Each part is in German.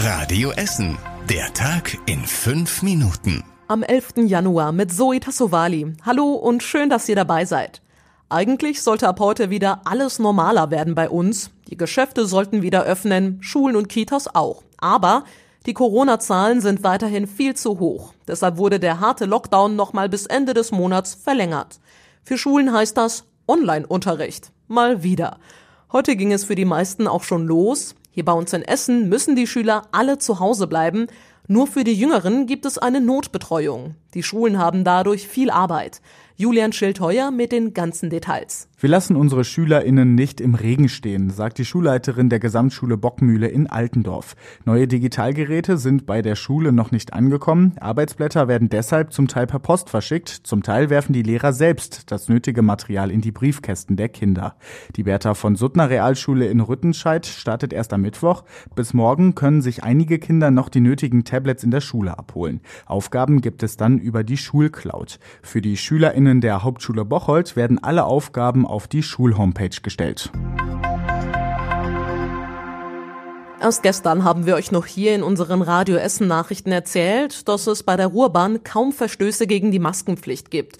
Radio Essen. Der Tag in fünf Minuten. Am 11. Januar mit Zoe Tassovali. Hallo und schön, dass ihr dabei seid. Eigentlich sollte ab heute wieder alles normaler werden bei uns. Die Geschäfte sollten wieder öffnen, Schulen und Kitas auch. Aber die Corona-Zahlen sind weiterhin viel zu hoch. Deshalb wurde der harte Lockdown nochmal bis Ende des Monats verlängert. Für Schulen heißt das Online-Unterricht. Mal wieder. Heute ging es für die meisten auch schon los. Hier bei uns in Essen müssen die Schüler alle zu Hause bleiben. Nur für die Jüngeren gibt es eine Notbetreuung. Die Schulen haben dadurch viel Arbeit. Julian Schildheuer mit den ganzen Details. Wir lassen unsere SchülerInnen nicht im Regen stehen, sagt die Schulleiterin der Gesamtschule Bockmühle in Altendorf. Neue Digitalgeräte sind bei der Schule noch nicht angekommen. Arbeitsblätter werden deshalb zum Teil per Post verschickt. Zum Teil werfen die Lehrer selbst das nötige Material in die Briefkästen der Kinder. Die Bertha von Suttner Realschule in Rüttenscheid startet erst am Mittwoch. Bis morgen können sich einige Kinder noch die nötigen Tablets in der Schule abholen. Aufgaben gibt es dann über die Schulcloud. Für die SchülerInnen der Hauptschule Bocholt werden alle Aufgaben auf die Schulhomepage gestellt. Erst gestern haben wir euch noch hier in unseren Radio Essen Nachrichten erzählt, dass es bei der Ruhrbahn kaum Verstöße gegen die Maskenpflicht gibt.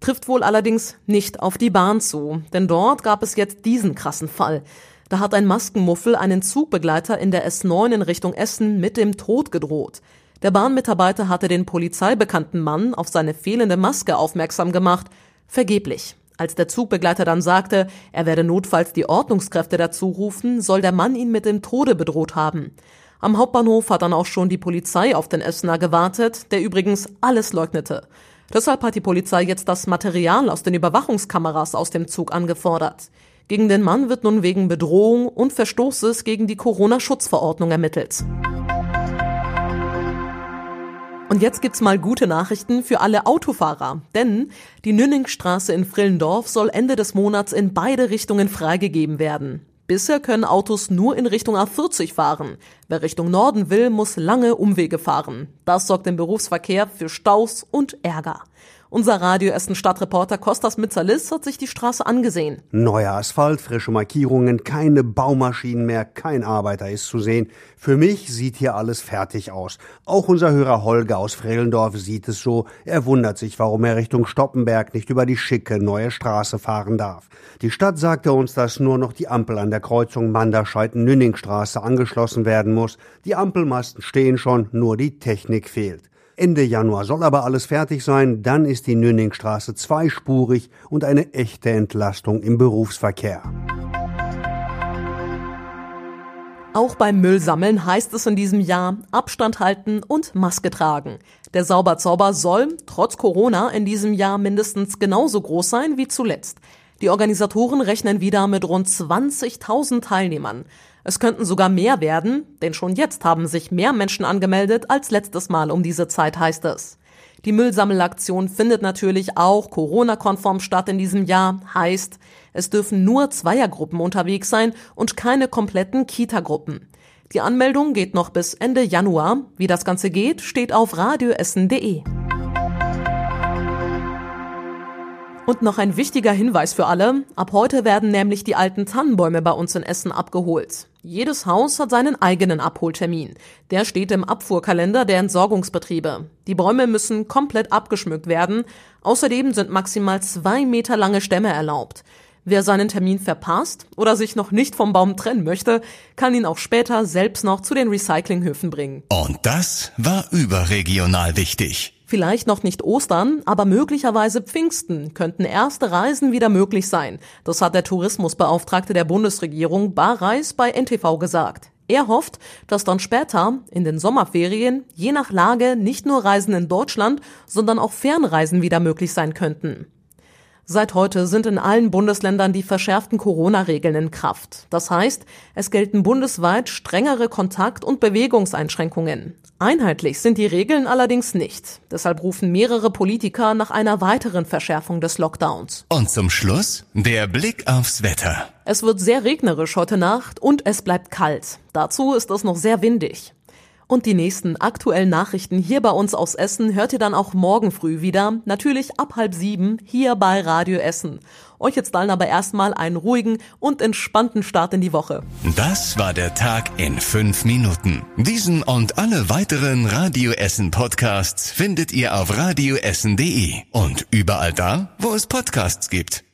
Trifft wohl allerdings nicht auf die Bahn zu, denn dort gab es jetzt diesen krassen Fall. Da hat ein Maskenmuffel einen Zugbegleiter in der S9 in Richtung Essen mit dem Tod gedroht. Der Bahnmitarbeiter hatte den polizeibekannten Mann auf seine fehlende Maske aufmerksam gemacht. Vergeblich. Als der Zugbegleiter dann sagte, er werde notfalls die Ordnungskräfte dazu rufen, soll der Mann ihn mit dem Tode bedroht haben. Am Hauptbahnhof hat dann auch schon die Polizei auf den Essener gewartet, der übrigens alles leugnete. Deshalb hat die Polizei jetzt das Material aus den Überwachungskameras aus dem Zug angefordert. Gegen den Mann wird nun wegen Bedrohung und Verstoßes gegen die Corona-Schutzverordnung ermittelt. Und jetzt gibt's mal gute Nachrichten für alle Autofahrer, denn die Nünningstraße in Frillendorf soll Ende des Monats in beide Richtungen freigegeben werden. Bisher können Autos nur in Richtung A40 fahren. Wer Richtung Norden will, muss lange Umwege fahren. Das sorgt im Berufsverkehr für Staus und Ärger. Unser Radio Essen Stadtreporter Kostas Mitzalis hat sich die Straße angesehen. Neuer Asphalt, frische Markierungen, keine Baumaschinen mehr, kein Arbeiter ist zu sehen. Für mich sieht hier alles fertig aus. Auch unser Hörer Holger aus Frehlendorf sieht es so. Er wundert sich, warum er Richtung Stoppenberg nicht über die schicke neue Straße fahren darf. Die Stadt sagte uns, dass nur noch die Ampel an der Kreuzung Manderscheid-Nünningstraße angeschlossen werden muss. Die Ampelmasten stehen schon, nur die Technik fehlt. Ende Januar soll aber alles fertig sein, dann ist die Nünningstraße zweispurig und eine echte Entlastung im Berufsverkehr. Auch beim Müllsammeln heißt es in diesem Jahr Abstand halten und Maske tragen. Der Sauberzauber soll, trotz Corona, in diesem Jahr mindestens genauso groß sein wie zuletzt. Die Organisatoren rechnen wieder mit rund 20.000 Teilnehmern. Es könnten sogar mehr werden, denn schon jetzt haben sich mehr Menschen angemeldet als letztes Mal um diese Zeit, heißt es. Die Müllsammelaktion findet natürlich auch Corona-konform statt in diesem Jahr, heißt, es dürfen nur Zweiergruppen unterwegs sein und keine kompletten Kita-Gruppen. Die Anmeldung geht noch bis Ende Januar. Wie das Ganze geht, steht auf radioessen.de. Und noch ein wichtiger Hinweis für alle. Ab heute werden nämlich die alten Tannenbäume bei uns in Essen abgeholt. Jedes Haus hat seinen eigenen Abholtermin. Der steht im Abfuhrkalender der Entsorgungsbetriebe. Die Bäume müssen komplett abgeschmückt werden. Außerdem sind maximal zwei Meter lange Stämme erlaubt. Wer seinen Termin verpasst oder sich noch nicht vom Baum trennen möchte, kann ihn auch später selbst noch zu den Recyclinghöfen bringen. Und das war überregional wichtig. Vielleicht noch nicht Ostern, aber möglicherweise Pfingsten könnten erste Reisen wieder möglich sein. Das hat der Tourismusbeauftragte der Bundesregierung Barreis bei NTV gesagt. Er hofft, dass dann später, in den Sommerferien, je nach Lage nicht nur Reisen in Deutschland, sondern auch Fernreisen wieder möglich sein könnten. Seit heute sind in allen Bundesländern die verschärften Corona-Regeln in Kraft. Das heißt, es gelten bundesweit strengere Kontakt- und Bewegungseinschränkungen. Einheitlich sind die Regeln allerdings nicht. Deshalb rufen mehrere Politiker nach einer weiteren Verschärfung des Lockdowns. Und zum Schluss der Blick aufs Wetter. Es wird sehr regnerisch heute Nacht und es bleibt kalt. Dazu ist es noch sehr windig. Und die nächsten aktuellen Nachrichten hier bei uns aus Essen hört ihr dann auch morgen früh wieder, natürlich ab halb sieben hier bei Radio Essen. Euch jetzt dann aber erstmal einen ruhigen und entspannten Start in die Woche. Das war der Tag in fünf Minuten. Diesen und alle weiteren Radio Essen Podcasts findet ihr auf radioessen.de und überall da, wo es Podcasts gibt.